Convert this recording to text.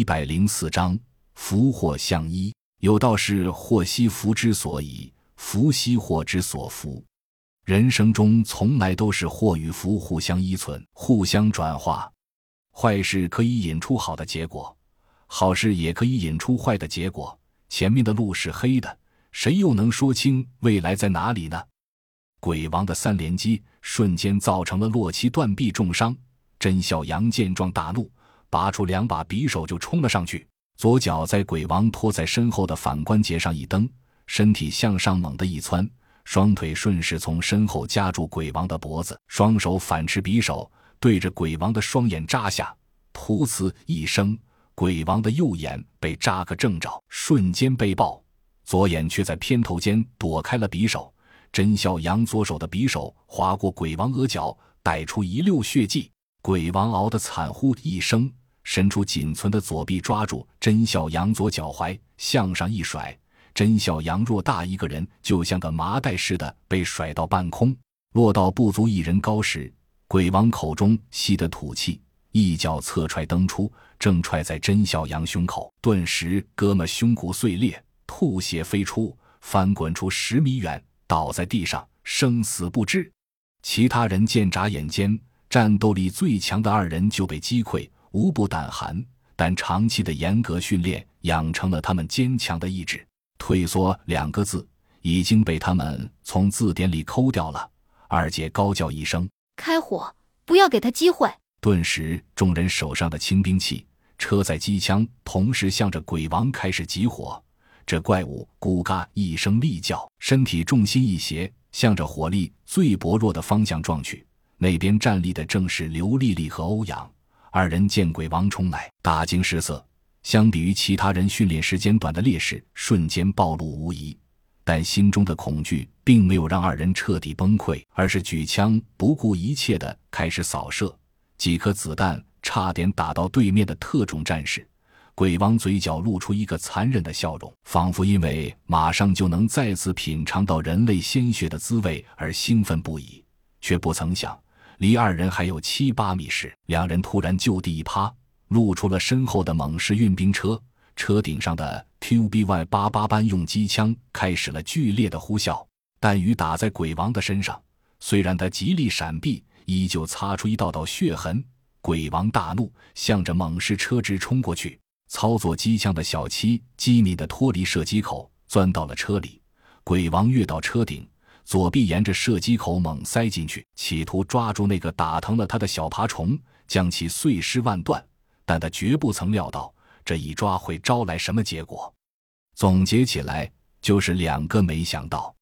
一百零四章，福祸相依。有道是：祸兮福之所倚，福兮祸之所伏。人生中从来都是祸与福互相依存、互相转化。坏事可以引出好的结果，好事也可以引出坏的结果。前面的路是黑的，谁又能说清未来在哪里呢？鬼王的三连击瞬间造成了洛奇断臂重伤。甄小阳见状大怒，拔出两把匕首就冲了上去。左脚在鬼王拖在身后的反关节上一蹬，身体向上猛地一窜，双腿顺势从身后夹住鬼王的脖子，双手反持匕首对着鬼王的双眼扎下。噗呲一声，鬼王的右眼被扎个正着，瞬间被爆，左眼却在偏头间躲开了匕首。甄小阳左手的匕首划过鬼王额角，带出一溜血迹。鬼王嗷的惨呼一声。伸出仅存的左臂，抓住甄小阳左脚踝，向上一甩。甄小阳偌大一个人，就像个麻袋似的被甩到半空，落到不足一人高时。鬼王口中吸的吐气，一脚侧踹蹬出，正踹在甄小阳胸口，顿时哥们胸骨碎裂，吐血飞出，翻滚出十米远，倒在地上，生死不知。其他人见眨眼间，战斗力最强的二人就被击溃。无不胆寒，但长期的严格训练养成了他们坚强的意志。退缩两个字已经被他们从字典里抠掉了。二姐高叫一声：“开火！不要给他机会！”顿时，众人手上的轻兵器、车载机枪同时向着鬼王开始集火。这怪物咕嘎一声厉叫，身体重心一斜，向着火力最薄弱的方向撞去。那边站立的正是刘丽丽和欧阳。二人见鬼王冲来，大惊失色。相比于其他人训练时间短的劣势，瞬间暴露无遗。但心中的恐惧并没有让二人彻底崩溃，而是举枪不顾一切的开始扫射。几颗子弹差点打到对面的特种战士。鬼王嘴角露出一个残忍的笑容，仿佛因为马上就能再次品尝到人类鲜血的滋味而兴奋不已，却不曾想。离二人还有七八米时，两人突然就地一趴，露出了身后的猛士运兵车，车顶上的 QBY 八八班用机枪开始了剧烈的呼啸，弹雨打在鬼王的身上，虽然他极力闪避，依旧擦出一道道血痕。鬼王大怒，向着猛士车直冲过去。操作机枪的小七机敏地脱离射击口，钻到了车里。鬼王跃到车顶。左臂沿着射击口猛塞进去，企图抓住那个打疼了他的小爬虫，将其碎尸万段。但他绝不曾料到这一抓会招来什么结果。总结起来，就是两个没想到。